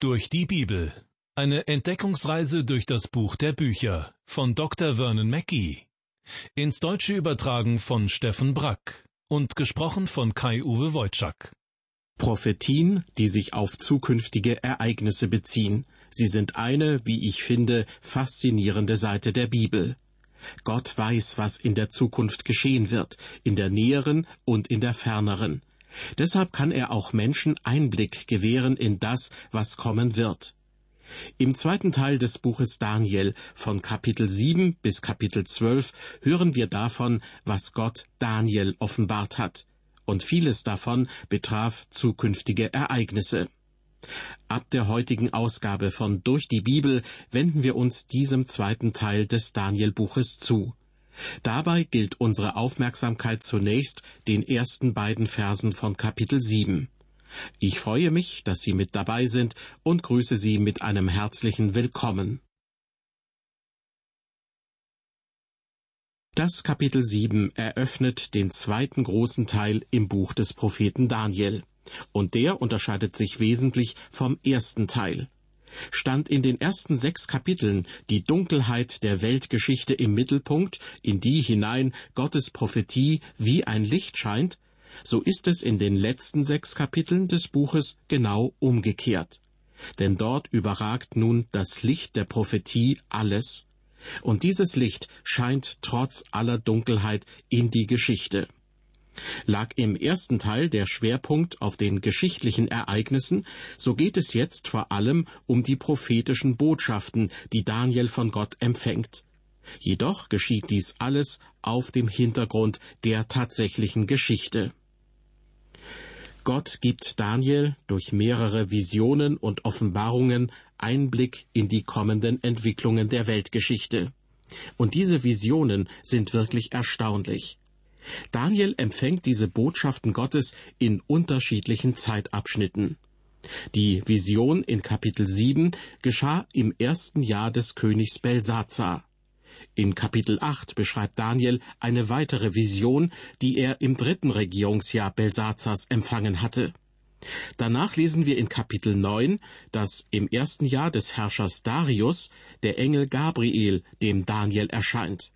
Durch die Bibel. Eine Entdeckungsreise durch das Buch der Bücher von Dr. Vernon Mackey. Ins Deutsche übertragen von Steffen Brack und gesprochen von Kai-Uwe Wojczak. Prophetien, die sich auf zukünftige Ereignisse beziehen. Sie sind eine, wie ich finde, faszinierende Seite der Bibel. Gott weiß, was in der Zukunft geschehen wird, in der näheren und in der ferneren. Deshalb kann er auch Menschen Einblick gewähren in das, was kommen wird. Im zweiten Teil des Buches Daniel von Kapitel 7 bis Kapitel 12 hören wir davon, was Gott Daniel offenbart hat. Und vieles davon betraf zukünftige Ereignisse. Ab der heutigen Ausgabe von Durch die Bibel wenden wir uns diesem zweiten Teil des Daniel-Buches zu. Dabei gilt unsere Aufmerksamkeit zunächst den ersten beiden Versen von Kapitel 7. Ich freue mich, dass Sie mit dabei sind und grüße Sie mit einem herzlichen Willkommen. Das Kapitel 7 eröffnet den zweiten großen Teil im Buch des Propheten Daniel, und der unterscheidet sich wesentlich vom ersten Teil. Stand in den ersten sechs Kapiteln die Dunkelheit der Weltgeschichte im Mittelpunkt, in die hinein Gottes Prophetie wie ein Licht scheint, so ist es in den letzten sechs Kapiteln des Buches genau umgekehrt. Denn dort überragt nun das Licht der Prophetie alles, und dieses Licht scheint trotz aller Dunkelheit in die Geschichte. Lag im ersten Teil der Schwerpunkt auf den geschichtlichen Ereignissen, so geht es jetzt vor allem um die prophetischen Botschaften, die Daniel von Gott empfängt. Jedoch geschieht dies alles auf dem Hintergrund der tatsächlichen Geschichte. Gott gibt Daniel durch mehrere Visionen und Offenbarungen Einblick in die kommenden Entwicklungen der Weltgeschichte. Und diese Visionen sind wirklich erstaunlich. Daniel empfängt diese Botschaften Gottes in unterschiedlichen Zeitabschnitten. Die Vision in Kapitel 7 geschah im ersten Jahr des Königs Belsazar. In Kapitel 8 beschreibt Daniel eine weitere Vision, die er im dritten Regierungsjahr Belsazars empfangen hatte. Danach lesen wir in Kapitel 9, dass im ersten Jahr des Herrschers Darius der Engel Gabriel dem Daniel erscheint.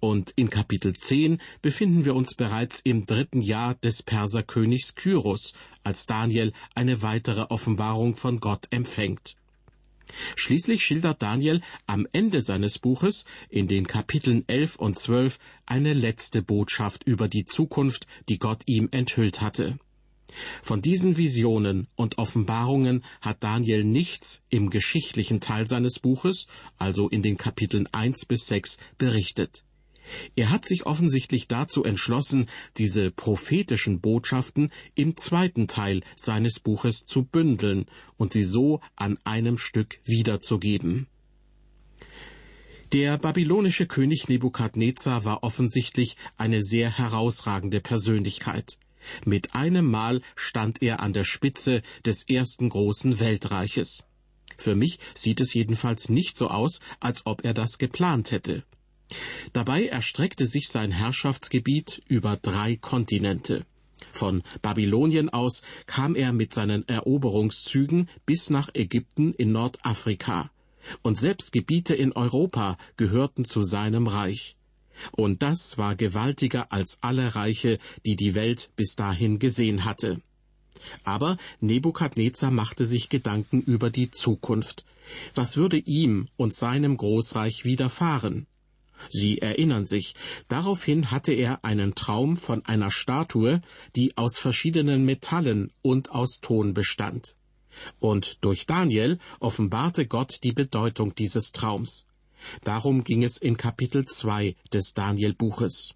Und in Kapitel 10 befinden wir uns bereits im dritten Jahr des Perserkönigs Kyros, als Daniel eine weitere Offenbarung von Gott empfängt. Schließlich schildert Daniel am Ende seines Buches in den Kapiteln 11 und 12 eine letzte Botschaft über die Zukunft, die Gott ihm enthüllt hatte. Von diesen Visionen und Offenbarungen hat Daniel nichts im geschichtlichen Teil seines Buches, also in den Kapiteln 1 bis 6, berichtet. Er hat sich offensichtlich dazu entschlossen, diese prophetischen Botschaften im zweiten Teil seines Buches zu bündeln und sie so an einem Stück wiederzugeben. Der babylonische König Nebukadnezar war offensichtlich eine sehr herausragende Persönlichkeit. Mit einem Mal stand er an der Spitze des ersten großen Weltreiches. Für mich sieht es jedenfalls nicht so aus, als ob er das geplant hätte. Dabei erstreckte sich sein Herrschaftsgebiet über drei Kontinente. Von Babylonien aus kam er mit seinen Eroberungszügen bis nach Ägypten in Nordafrika, und selbst Gebiete in Europa gehörten zu seinem Reich. Und das war gewaltiger als alle Reiche, die die Welt bis dahin gesehen hatte. Aber Nebukadnezar machte sich Gedanken über die Zukunft. Was würde ihm und seinem Großreich widerfahren? Sie erinnern sich, daraufhin hatte er einen Traum von einer Statue, die aus verschiedenen Metallen und aus Ton bestand. Und durch Daniel offenbarte Gott die Bedeutung dieses Traums. Darum ging es in Kapitel 2 des Daniel-Buches.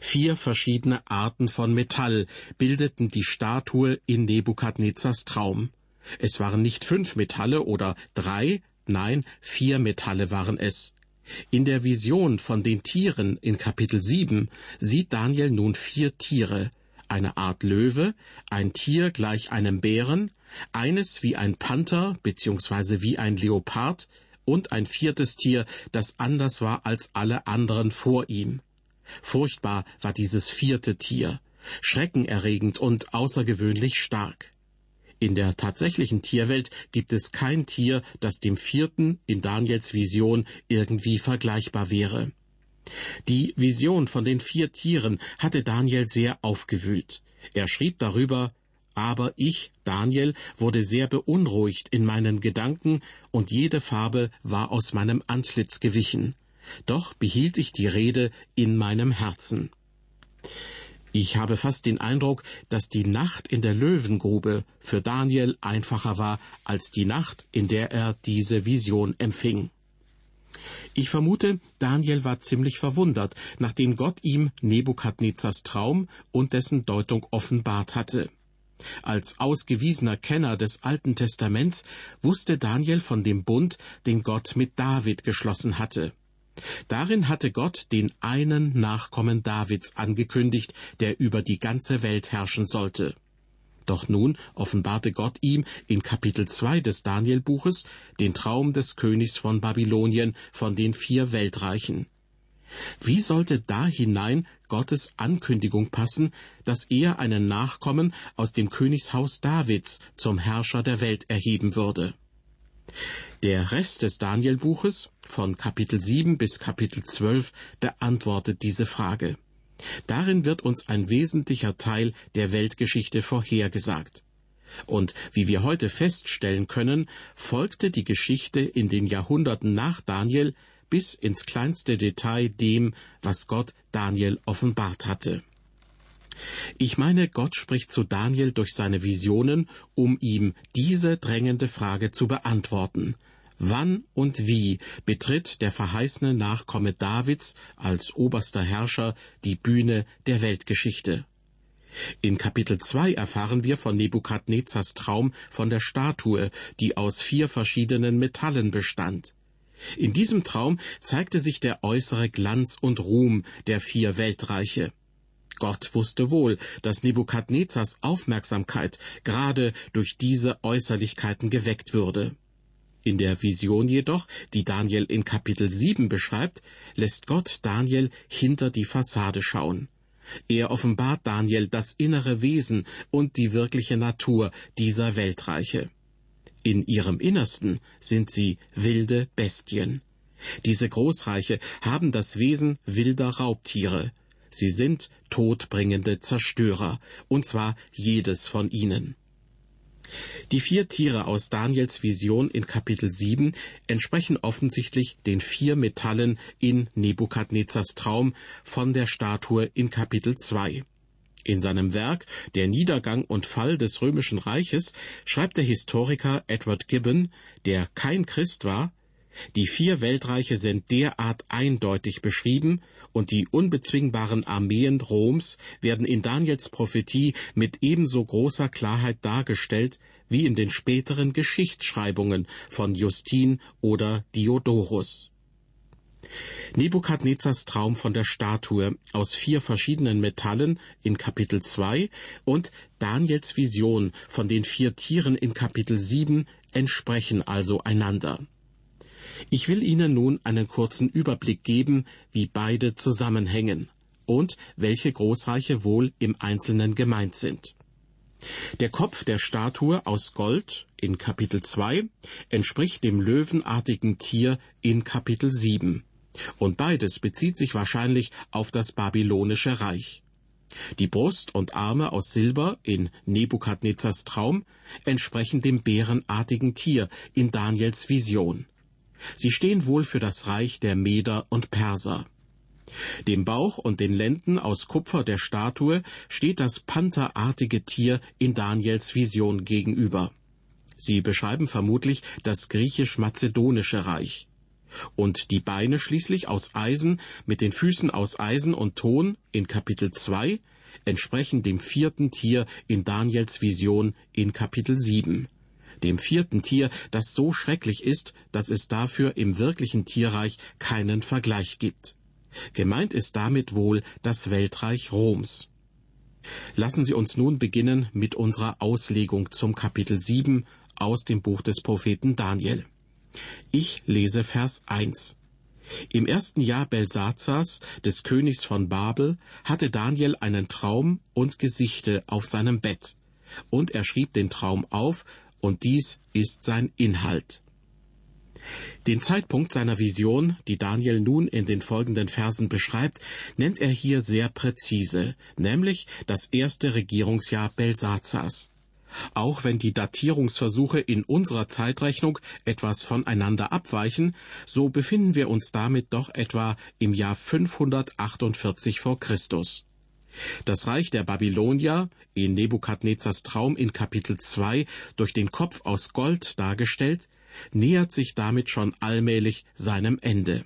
Vier verschiedene Arten von Metall bildeten die Statue in Nebukadnezars Traum. Es waren nicht fünf Metalle oder drei, nein, vier Metalle waren es. In der Vision von den Tieren in Kapitel 7 sieht Daniel nun vier Tiere, eine Art Löwe, ein Tier gleich einem Bären, eines wie ein Panther bzw. wie ein Leopard und ein viertes Tier, das anders war als alle anderen vor ihm. Furchtbar war dieses vierte Tier, schreckenerregend und außergewöhnlich stark. In der tatsächlichen Tierwelt gibt es kein Tier, das dem vierten in Daniels Vision irgendwie vergleichbar wäre. Die Vision von den vier Tieren hatte Daniel sehr aufgewühlt. Er schrieb darüber aber ich, Daniel, wurde sehr beunruhigt in meinen Gedanken, und jede Farbe war aus meinem Antlitz gewichen. Doch behielt ich die Rede in meinem Herzen. Ich habe fast den Eindruck, dass die Nacht in der Löwengrube für Daniel einfacher war als die Nacht, in der er diese Vision empfing. Ich vermute, Daniel war ziemlich verwundert, nachdem Gott ihm Nebukadnezars Traum und dessen Deutung offenbart hatte. Als ausgewiesener Kenner des Alten Testaments wusste Daniel von dem Bund, den Gott mit David geschlossen hatte. Darin hatte Gott den einen Nachkommen Davids angekündigt, der über die ganze Welt herrschen sollte. Doch nun offenbarte Gott ihm in Kapitel 2 des Danielbuches den Traum des Königs von Babylonien von den vier Weltreichen. Wie sollte da hinein Gottes Ankündigung passen, dass er einen Nachkommen aus dem Königshaus Davids zum Herrscher der Welt erheben würde? Der Rest des Danielbuches von Kapitel 7 bis Kapitel 12 beantwortet diese Frage. Darin wird uns ein wesentlicher Teil der Weltgeschichte vorhergesagt. Und wie wir heute feststellen können, folgte die Geschichte in den Jahrhunderten nach Daniel bis ins kleinste Detail dem, was Gott Daniel offenbart hatte. Ich meine, Gott spricht zu Daniel durch seine Visionen, um ihm diese drängende Frage zu beantworten. Wann und wie betritt der verheißene Nachkomme Davids als oberster Herrscher die Bühne der Weltgeschichte? In Kapitel 2 erfahren wir von Nebukadnezars Traum von der Statue, die aus vier verschiedenen Metallen bestand. In diesem Traum zeigte sich der äußere Glanz und Ruhm der vier Weltreiche. Gott wusste wohl, dass Nebukadnezars Aufmerksamkeit gerade durch diese Äußerlichkeiten geweckt würde. In der Vision jedoch, die Daniel in Kapitel 7 beschreibt, lässt Gott Daniel hinter die Fassade schauen. Er offenbart Daniel das innere Wesen und die wirkliche Natur dieser Weltreiche. In ihrem Innersten sind sie wilde Bestien. Diese Großreiche haben das Wesen wilder Raubtiere. Sie sind todbringende Zerstörer, und zwar jedes von ihnen. Die vier Tiere aus Daniels Vision in Kapitel 7 entsprechen offensichtlich den vier Metallen in Nebukadnezars Traum von der Statue in Kapitel 2. In seinem Werk Der Niedergang und Fall des römischen Reiches schreibt der Historiker Edward Gibbon, der kein Christ war, die vier Weltreiche sind derart eindeutig beschrieben und die unbezwingbaren Armeen Roms werden in Daniels Prophetie mit ebenso großer Klarheit dargestellt wie in den späteren Geschichtsschreibungen von Justin oder Diodorus. Nebukadnezars Traum von der Statue aus vier verschiedenen Metallen in Kapitel 2 und Daniels Vision von den vier Tieren in Kapitel 7 entsprechen also einander. Ich will Ihnen nun einen kurzen Überblick geben, wie beide zusammenhängen und welche Großreiche wohl im Einzelnen gemeint sind. Der Kopf der Statue aus Gold in Kapitel 2 entspricht dem löwenartigen Tier in Kapitel 7. Und beides bezieht sich wahrscheinlich auf das babylonische Reich. Die Brust und Arme aus Silber in Nebukadnezars Traum entsprechen dem bärenartigen Tier in Daniels Vision. Sie stehen wohl für das Reich der Meder und Perser. Dem Bauch und den Lenden aus Kupfer der Statue steht das pantherartige Tier in Daniels Vision gegenüber. Sie beschreiben vermutlich das griechisch-mazedonische Reich und die Beine schließlich aus Eisen mit den Füßen aus Eisen und Ton in Kapitel 2 entsprechen dem vierten Tier in Daniels Vision in Kapitel 7. Dem vierten Tier, das so schrecklich ist, dass es dafür im wirklichen Tierreich keinen Vergleich gibt. Gemeint ist damit wohl das Weltreich Roms. Lassen Sie uns nun beginnen mit unserer Auslegung zum Kapitel 7 aus dem Buch des Propheten Daniel. Ich lese Vers 1. Im ersten Jahr Belsazars, des Königs von Babel, hatte Daniel einen Traum und Gesichte auf seinem Bett. und er schrieb den Traum auf, und dies ist sein Inhalt. Den Zeitpunkt seiner Vision, die Daniel nun in den folgenden Versen beschreibt, nennt er hier sehr präzise, nämlich das erste Regierungsjahr Belsazars. Auch wenn die Datierungsversuche in unserer Zeitrechnung etwas voneinander abweichen, so befinden wir uns damit doch etwa im Jahr 548 vor Christus. Das Reich der Babylonier, in Nebukadnezars Traum in Kapitel 2 durch den Kopf aus Gold dargestellt, nähert sich damit schon allmählich seinem Ende.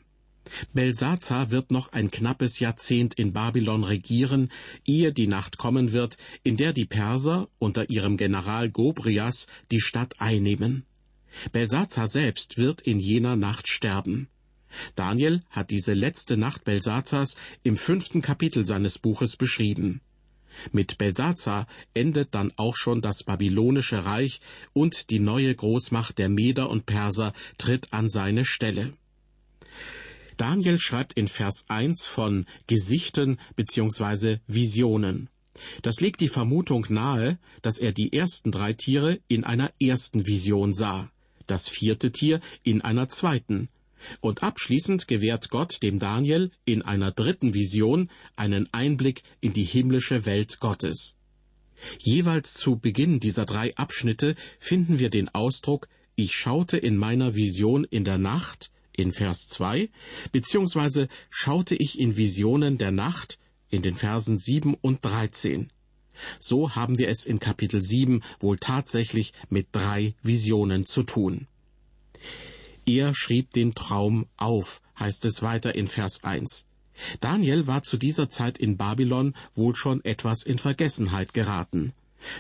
Belsazar wird noch ein knappes Jahrzehnt in Babylon regieren, ehe die Nacht kommen wird, in der die Perser unter ihrem General Gobrias die Stadt einnehmen. Belsazar selbst wird in jener Nacht sterben. Daniel hat diese letzte Nacht Belsazars im fünften Kapitel seines Buches beschrieben. Mit Belsazar endet dann auch schon das babylonische Reich und die neue Großmacht der Meder und Perser tritt an seine Stelle. Daniel schreibt in Vers 1 von Gesichten bzw. Visionen. Das legt die Vermutung nahe, dass er die ersten drei Tiere in einer ersten Vision sah, das vierte Tier in einer zweiten, und abschließend gewährt Gott dem Daniel in einer dritten Vision einen Einblick in die himmlische Welt Gottes. Jeweils zu Beginn dieser drei Abschnitte finden wir den Ausdruck Ich schaute in meiner Vision in der Nacht in Vers 2, beziehungsweise schaute ich in Visionen der Nacht in den Versen 7 und 13. So haben wir es in Kapitel 7 wohl tatsächlich mit drei Visionen zu tun. Er schrieb den Traum auf, heißt es weiter in Vers 1. Daniel war zu dieser Zeit in Babylon wohl schon etwas in Vergessenheit geraten.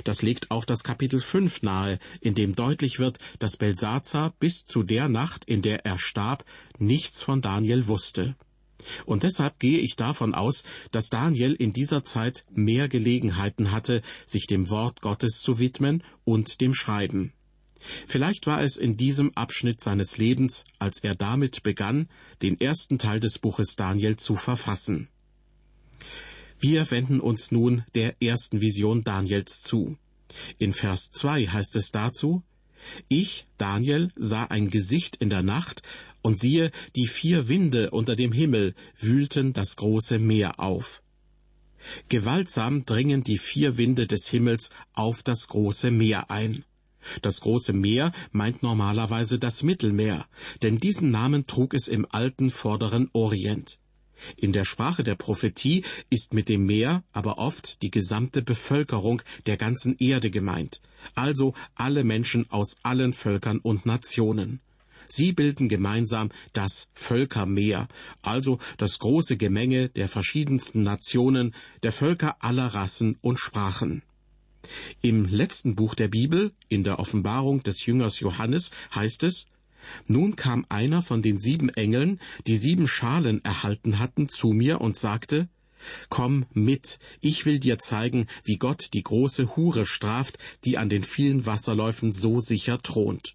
Das legt auch das Kapitel 5 nahe, in dem deutlich wird, dass Belsazar bis zu der Nacht, in der er starb, nichts von Daniel wusste. Und deshalb gehe ich davon aus, dass Daniel in dieser Zeit mehr Gelegenheiten hatte, sich dem Wort Gottes zu widmen und dem Schreiben. Vielleicht war es in diesem Abschnitt seines Lebens, als er damit begann, den ersten Teil des Buches Daniel zu verfassen. Wir wenden uns nun der ersten Vision Daniels zu. In Vers 2 heißt es dazu, Ich, Daniel, sah ein Gesicht in der Nacht, und siehe, die vier Winde unter dem Himmel wühlten das große Meer auf. Gewaltsam dringen die vier Winde des Himmels auf das große Meer ein. Das große Meer meint normalerweise das Mittelmeer, denn diesen Namen trug es im alten vorderen Orient. In der Sprache der Prophetie ist mit dem Meer aber oft die gesamte Bevölkerung der ganzen Erde gemeint, also alle Menschen aus allen Völkern und Nationen. Sie bilden gemeinsam das Völkermeer, also das große Gemenge der verschiedensten Nationen, der Völker aller Rassen und Sprachen. Im letzten Buch der Bibel, in der Offenbarung des Jüngers Johannes, heißt es, nun kam einer von den sieben Engeln, die sieben Schalen erhalten hatten, zu mir und sagte, Komm mit, ich will dir zeigen, wie Gott die große Hure straft, die an den vielen Wasserläufen so sicher thront.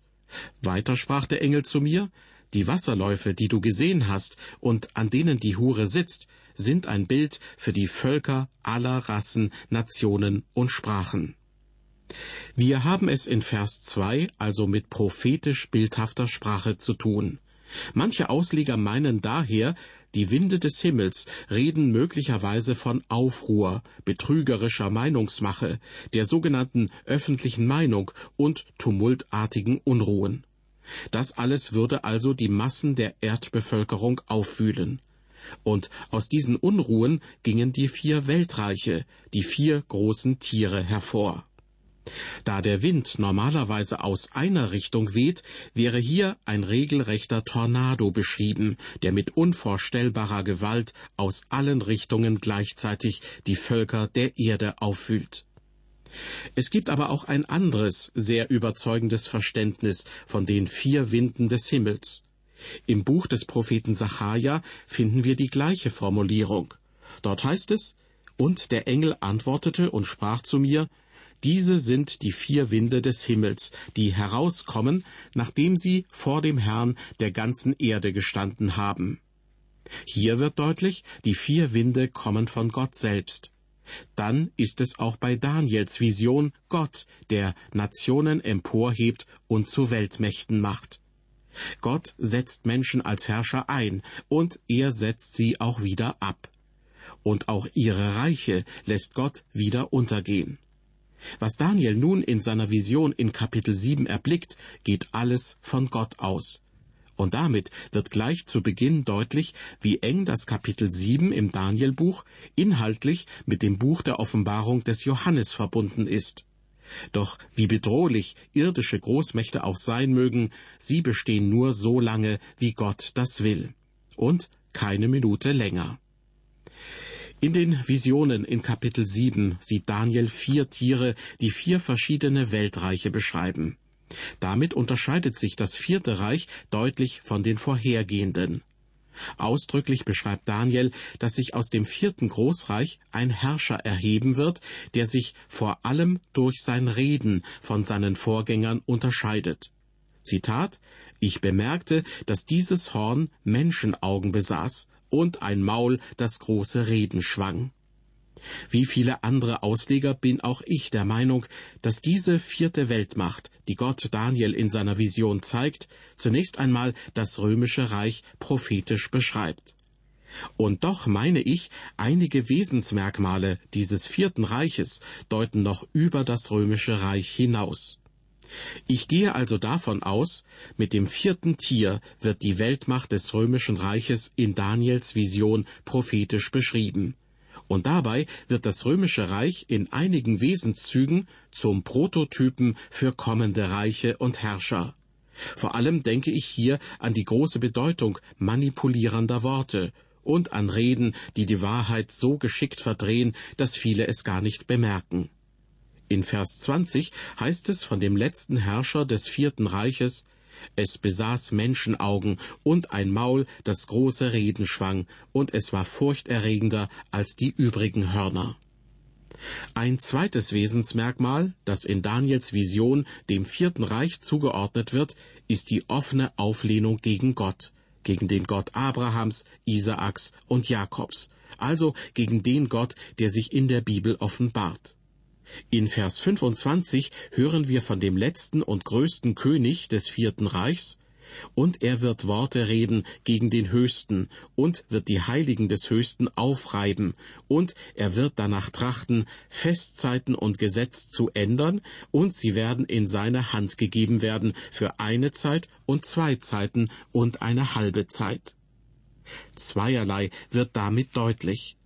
Weiter sprach der Engel zu mir, die Wasserläufe, die du gesehen hast und an denen die Hure sitzt, sind ein Bild für die Völker aller Rassen, Nationen und Sprachen. Wir haben es in Vers 2 also mit prophetisch bildhafter Sprache zu tun. Manche Ausleger meinen daher, die Winde des Himmels reden möglicherweise von Aufruhr, betrügerischer Meinungsmache, der sogenannten öffentlichen Meinung und tumultartigen Unruhen. Das alles würde also die Massen der Erdbevölkerung aufwühlen. Und aus diesen Unruhen gingen die vier Weltreiche, die vier großen Tiere hervor. Da der Wind normalerweise aus einer Richtung weht, wäre hier ein regelrechter Tornado beschrieben, der mit unvorstellbarer Gewalt aus allen Richtungen gleichzeitig die Völker der Erde aufwühlt. Es gibt aber auch ein anderes, sehr überzeugendes Verständnis von den vier Winden des Himmels. Im Buch des Propheten Sacharja finden wir die gleiche Formulierung. Dort heißt es, und der Engel antwortete und sprach zu mir, diese sind die vier Winde des Himmels, die herauskommen, nachdem sie vor dem Herrn der ganzen Erde gestanden haben. Hier wird deutlich, die vier Winde kommen von Gott selbst. dann ist es auch bei Daniels Vision Gott, der Nationen emporhebt und zu Weltmächten macht. Gott setzt Menschen als Herrscher ein, und er setzt sie auch wieder ab. Und auch ihre Reiche lässt Gott wieder untergehen. Was Daniel nun in seiner Vision in Kapitel 7 erblickt, geht alles von Gott aus. Und damit wird gleich zu Beginn deutlich, wie eng das Kapitel 7 im Danielbuch inhaltlich mit dem Buch der Offenbarung des Johannes verbunden ist. Doch wie bedrohlich irdische Großmächte auch sein mögen, sie bestehen nur so lange, wie Gott das will. Und keine Minute länger. In den Visionen in Kapitel 7 sieht Daniel vier Tiere, die vier verschiedene Weltreiche beschreiben. Damit unterscheidet sich das vierte Reich deutlich von den vorhergehenden. Ausdrücklich beschreibt Daniel, dass sich aus dem vierten Großreich ein Herrscher erheben wird, der sich vor allem durch sein Reden von seinen Vorgängern unterscheidet. Zitat Ich bemerkte, dass dieses Horn Menschenaugen besaß und ein Maul, das große Reden schwang. Wie viele andere Ausleger bin auch ich der Meinung, dass diese vierte Weltmacht, die Gott Daniel in seiner Vision zeigt, zunächst einmal das römische Reich prophetisch beschreibt. Und doch meine ich, einige Wesensmerkmale dieses vierten Reiches deuten noch über das römische Reich hinaus. Ich gehe also davon aus, mit dem vierten Tier wird die Weltmacht des römischen Reiches in Daniels Vision prophetisch beschrieben und dabei wird das römische Reich in einigen Wesenszügen zum Prototypen für kommende Reiche und Herrscher. Vor allem denke ich hier an die große Bedeutung manipulierender Worte und an Reden, die die Wahrheit so geschickt verdrehen, dass viele es gar nicht bemerken. In Vers 20 heißt es von dem letzten Herrscher des vierten Reiches, es besaß Menschenaugen und ein Maul, das große Reden schwang, und es war furchterregender als die übrigen Hörner. Ein zweites Wesensmerkmal, das in Daniels Vision dem Vierten Reich zugeordnet wird, ist die offene Auflehnung gegen Gott, gegen den Gott Abrahams, Isaaks und Jakobs, also gegen den Gott, der sich in der Bibel offenbart. In Vers 25 hören wir von dem letzten und größten König des vierten Reichs, und er wird Worte reden gegen den Höchsten und wird die Heiligen des Höchsten aufreiben, und er wird danach trachten, Festzeiten und Gesetz zu ändern, und sie werden in seine Hand gegeben werden für eine Zeit und zwei Zeiten und eine halbe Zeit. Zweierlei wird damit deutlich.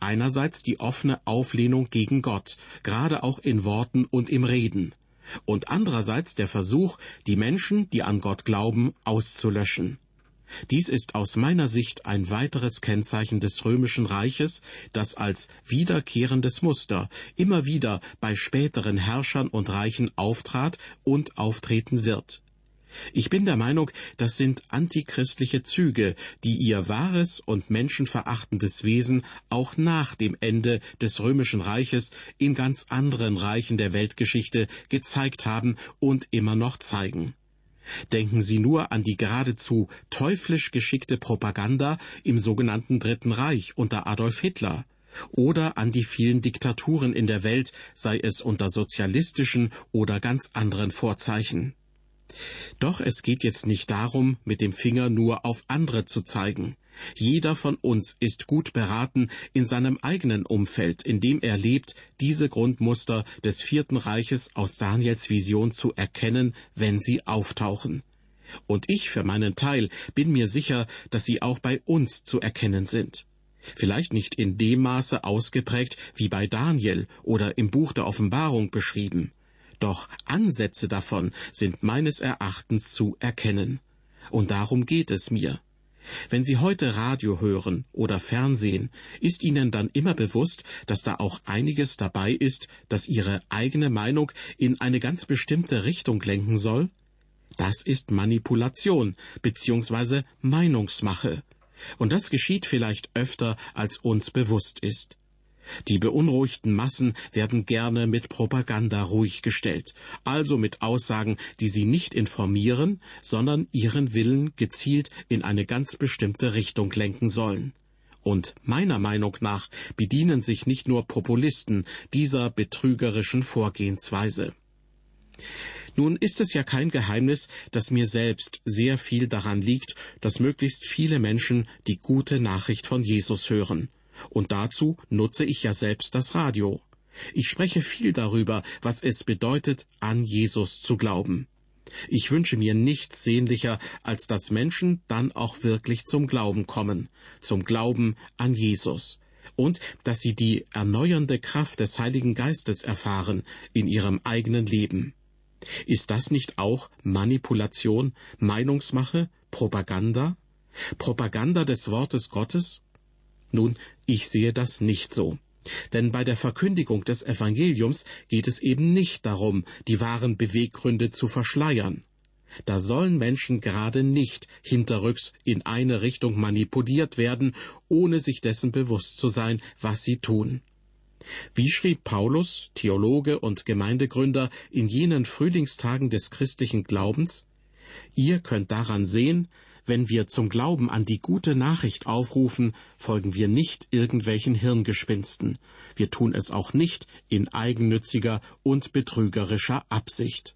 Einerseits die offene Auflehnung gegen Gott, gerade auch in Worten und im Reden, und andererseits der Versuch, die Menschen, die an Gott glauben, auszulöschen. Dies ist aus meiner Sicht ein weiteres Kennzeichen des römischen Reiches, das als wiederkehrendes Muster immer wieder bei späteren Herrschern und Reichen auftrat und auftreten wird. Ich bin der Meinung, das sind antichristliche Züge, die ihr wahres und menschenverachtendes Wesen auch nach dem Ende des römischen Reiches in ganz anderen Reichen der Weltgeschichte gezeigt haben und immer noch zeigen. Denken Sie nur an die geradezu teuflisch geschickte Propaganda im sogenannten Dritten Reich unter Adolf Hitler oder an die vielen Diktaturen in der Welt, sei es unter sozialistischen oder ganz anderen Vorzeichen. Doch es geht jetzt nicht darum, mit dem Finger nur auf andere zu zeigen. Jeder von uns ist gut beraten, in seinem eigenen Umfeld, in dem er lebt, diese Grundmuster des Vierten Reiches aus Daniels Vision zu erkennen, wenn sie auftauchen. Und ich für meinen Teil bin mir sicher, dass sie auch bei uns zu erkennen sind. Vielleicht nicht in dem Maße ausgeprägt wie bei Daniel oder im Buch der Offenbarung beschrieben. Doch Ansätze davon sind meines Erachtens zu erkennen. Und darum geht es mir. Wenn Sie heute Radio hören oder Fernsehen, ist Ihnen dann immer bewusst, dass da auch einiges dabei ist, das Ihre eigene Meinung in eine ganz bestimmte Richtung lenken soll? Das ist Manipulation bzw. Meinungsmache. Und das geschieht vielleicht öfter, als uns bewusst ist. Die beunruhigten Massen werden gerne mit Propaganda ruhig gestellt, also mit Aussagen, die sie nicht informieren, sondern ihren Willen gezielt in eine ganz bestimmte Richtung lenken sollen. Und meiner Meinung nach bedienen sich nicht nur Populisten dieser betrügerischen Vorgehensweise. Nun ist es ja kein Geheimnis, dass mir selbst sehr viel daran liegt, dass möglichst viele Menschen die gute Nachricht von Jesus hören. Und dazu nutze ich ja selbst das Radio. Ich spreche viel darüber, was es bedeutet, an Jesus zu glauben. Ich wünsche mir nichts sehnlicher, als dass Menschen dann auch wirklich zum Glauben kommen, zum Glauben an Jesus, und dass sie die erneuernde Kraft des Heiligen Geistes erfahren in ihrem eigenen Leben. Ist das nicht auch Manipulation, Meinungsmache, Propaganda? Propaganda des Wortes Gottes? Nun, ich sehe das nicht so. Denn bei der Verkündigung des Evangeliums geht es eben nicht darum, die wahren Beweggründe zu verschleiern. Da sollen Menschen gerade nicht hinterrücks in eine Richtung manipuliert werden, ohne sich dessen bewusst zu sein, was sie tun. Wie schrieb Paulus, Theologe und Gemeindegründer, in jenen Frühlingstagen des christlichen Glaubens? Ihr könnt daran sehen, wenn wir zum Glauben an die gute Nachricht aufrufen, folgen wir nicht irgendwelchen Hirngespinsten. Wir tun es auch nicht in eigennütziger und betrügerischer Absicht.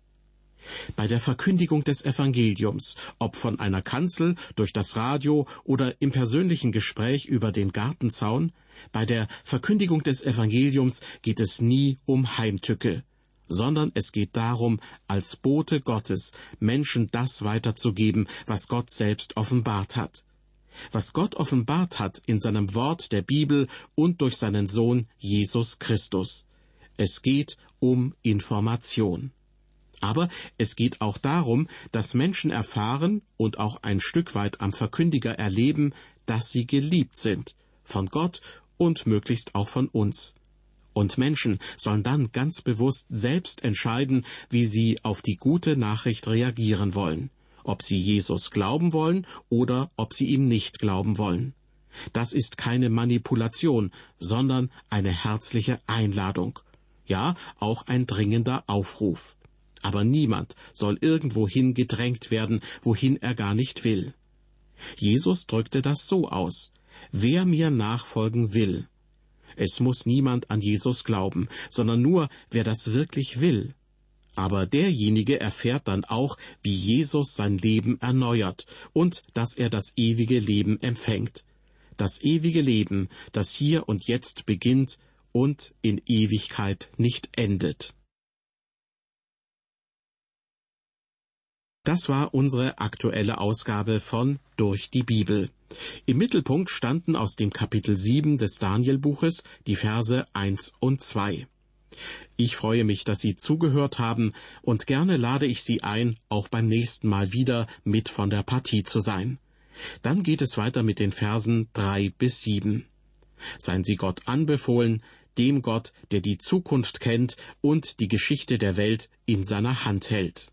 Bei der Verkündigung des Evangeliums, ob von einer Kanzel, durch das Radio oder im persönlichen Gespräch über den Gartenzaun, bei der Verkündigung des Evangeliums geht es nie um Heimtücke, sondern es geht darum, als Bote Gottes Menschen das weiterzugeben, was Gott selbst offenbart hat. Was Gott offenbart hat in seinem Wort der Bibel und durch seinen Sohn Jesus Christus. Es geht um Information. Aber es geht auch darum, dass Menschen erfahren und auch ein Stück weit am Verkündiger erleben, dass sie geliebt sind, von Gott und möglichst auch von uns. Und Menschen sollen dann ganz bewusst selbst entscheiden, wie sie auf die gute Nachricht reagieren wollen, ob sie Jesus glauben wollen oder ob sie ihm nicht glauben wollen. Das ist keine Manipulation, sondern eine herzliche Einladung, ja auch ein dringender Aufruf. Aber niemand soll irgendwohin gedrängt werden, wohin er gar nicht will. Jesus drückte das so aus. Wer mir nachfolgen will. Es muss niemand an Jesus glauben, sondern nur, wer das wirklich will. Aber derjenige erfährt dann auch, wie Jesus sein Leben erneuert und dass er das ewige Leben empfängt. Das ewige Leben, das hier und jetzt beginnt und in Ewigkeit nicht endet. Das war unsere aktuelle Ausgabe von Durch die Bibel. Im Mittelpunkt standen aus dem Kapitel 7 des Danielbuches die Verse 1 und 2. Ich freue mich, dass Sie zugehört haben, und gerne lade ich Sie ein, auch beim nächsten Mal wieder mit von der Partie zu sein. Dann geht es weiter mit den Versen 3 bis 7. Seien Sie Gott anbefohlen, dem Gott, der die Zukunft kennt und die Geschichte der Welt in seiner Hand hält.